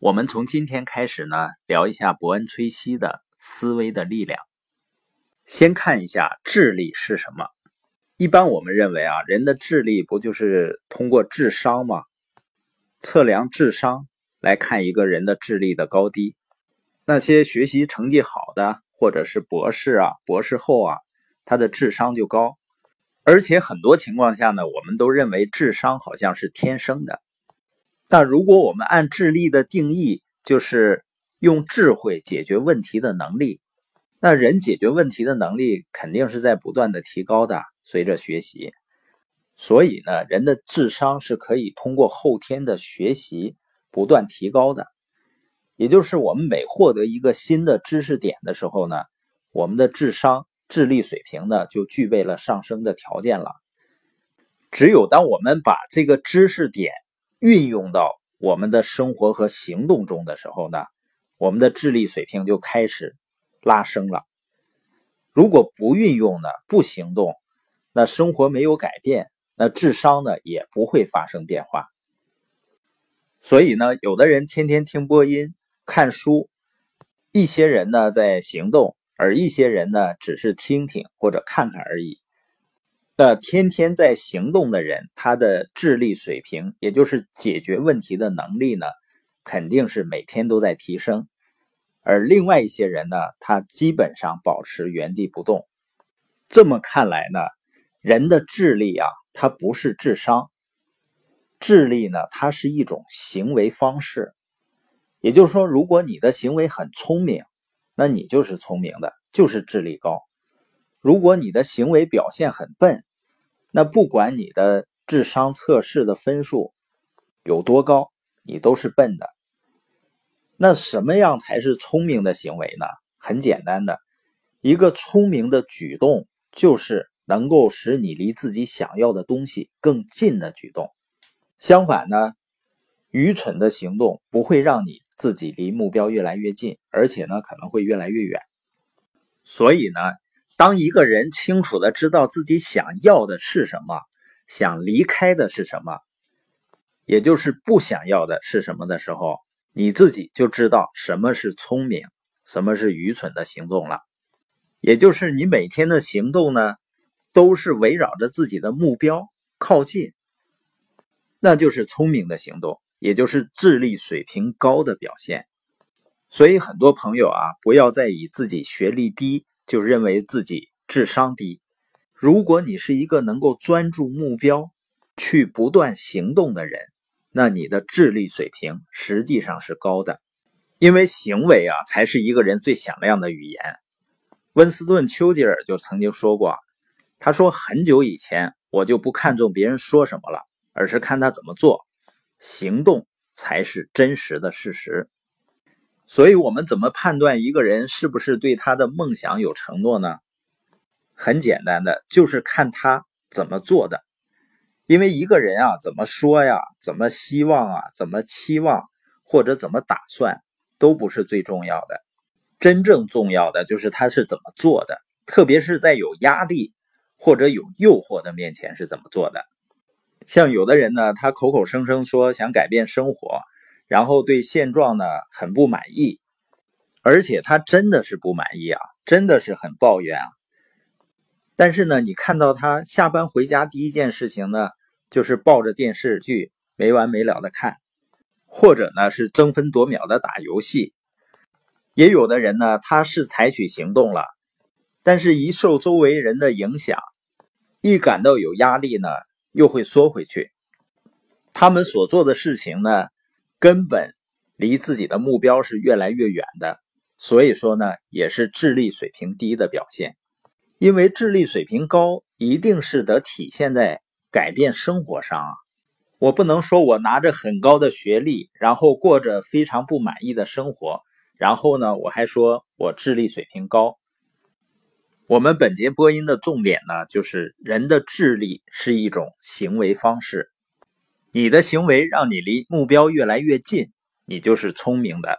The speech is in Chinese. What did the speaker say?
我们从今天开始呢，聊一下伯恩·崔西的思维的力量。先看一下智力是什么。一般我们认为啊，人的智力不就是通过智商吗？测量智商来看一个人的智力的高低。那些学习成绩好的，或者是博士啊、博士后啊，他的智商就高。而且很多情况下呢，我们都认为智商好像是天生的。但如果我们按智力的定义，就是用智慧解决问题的能力，那人解决问题的能力肯定是在不断的提高的，随着学习。所以呢，人的智商是可以通过后天的学习不断提高的。也就是我们每获得一个新的知识点的时候呢，我们的智商、智力水平呢就具备了上升的条件了。只有当我们把这个知识点，运用到我们的生活和行动中的时候呢，我们的智力水平就开始拉升了。如果不运用呢，不行动，那生活没有改变，那智商呢也不会发生变化。所以呢，有的人天天听播音、看书，一些人呢在行动，而一些人呢只是听听或者看看而已。那天天在行动的人，他的智力水平，也就是解决问题的能力呢，肯定是每天都在提升。而另外一些人呢，他基本上保持原地不动。这么看来呢，人的智力啊，它不是智商，智力呢，它是一种行为方式。也就是说，如果你的行为很聪明，那你就是聪明的，就是智力高；如果你的行为表现很笨，那不管你的智商测试的分数有多高，你都是笨的。那什么样才是聪明的行为呢？很简单的，一个聪明的举动就是能够使你离自己想要的东西更近的举动。相反呢，愚蠢的行动不会让你自己离目标越来越近，而且呢可能会越来越远。所以呢。当一个人清楚的知道自己想要的是什么，想离开的是什么，也就是不想要的是什么的时候，你自己就知道什么是聪明，什么是愚蠢的行动了。也就是你每天的行动呢，都是围绕着自己的目标靠近，那就是聪明的行动，也就是智力水平高的表现。所以很多朋友啊，不要再以自己学历低。就认为自己智商低。如果你是一个能够专注目标、去不断行动的人，那你的智力水平实际上是高的。因为行为啊，才是一个人最响亮的语言。温斯顿·丘吉尔就曾经说过：“他说很久以前，我就不看重别人说什么了，而是看他怎么做，行动才是真实的事实。”所以，我们怎么判断一个人是不是对他的梦想有承诺呢？很简单的，就是看他怎么做的。因为一个人啊，怎么说呀，怎么希望啊，怎么期望或者怎么打算，都不是最重要的。真正重要的就是他是怎么做的，特别是在有压力或者有诱惑的面前是怎么做的。像有的人呢，他口口声声说想改变生活。然后对现状呢很不满意，而且他真的是不满意啊，真的是很抱怨啊。但是呢，你看到他下班回家第一件事情呢，就是抱着电视剧没完没了的看，或者呢是争分夺秒的打游戏。也有的人呢，他是采取行动了，但是一受周围人的影响，一感到有压力呢，又会缩回去。他们所做的事情呢？根本离自己的目标是越来越远的，所以说呢，也是智力水平低的表现。因为智力水平高，一定是得体现在改变生活上啊。我不能说我拿着很高的学历，然后过着非常不满意的生活，然后呢，我还说我智力水平高。我们本节播音的重点呢，就是人的智力是一种行为方式。你的行为让你离目标越来越近，你就是聪明的。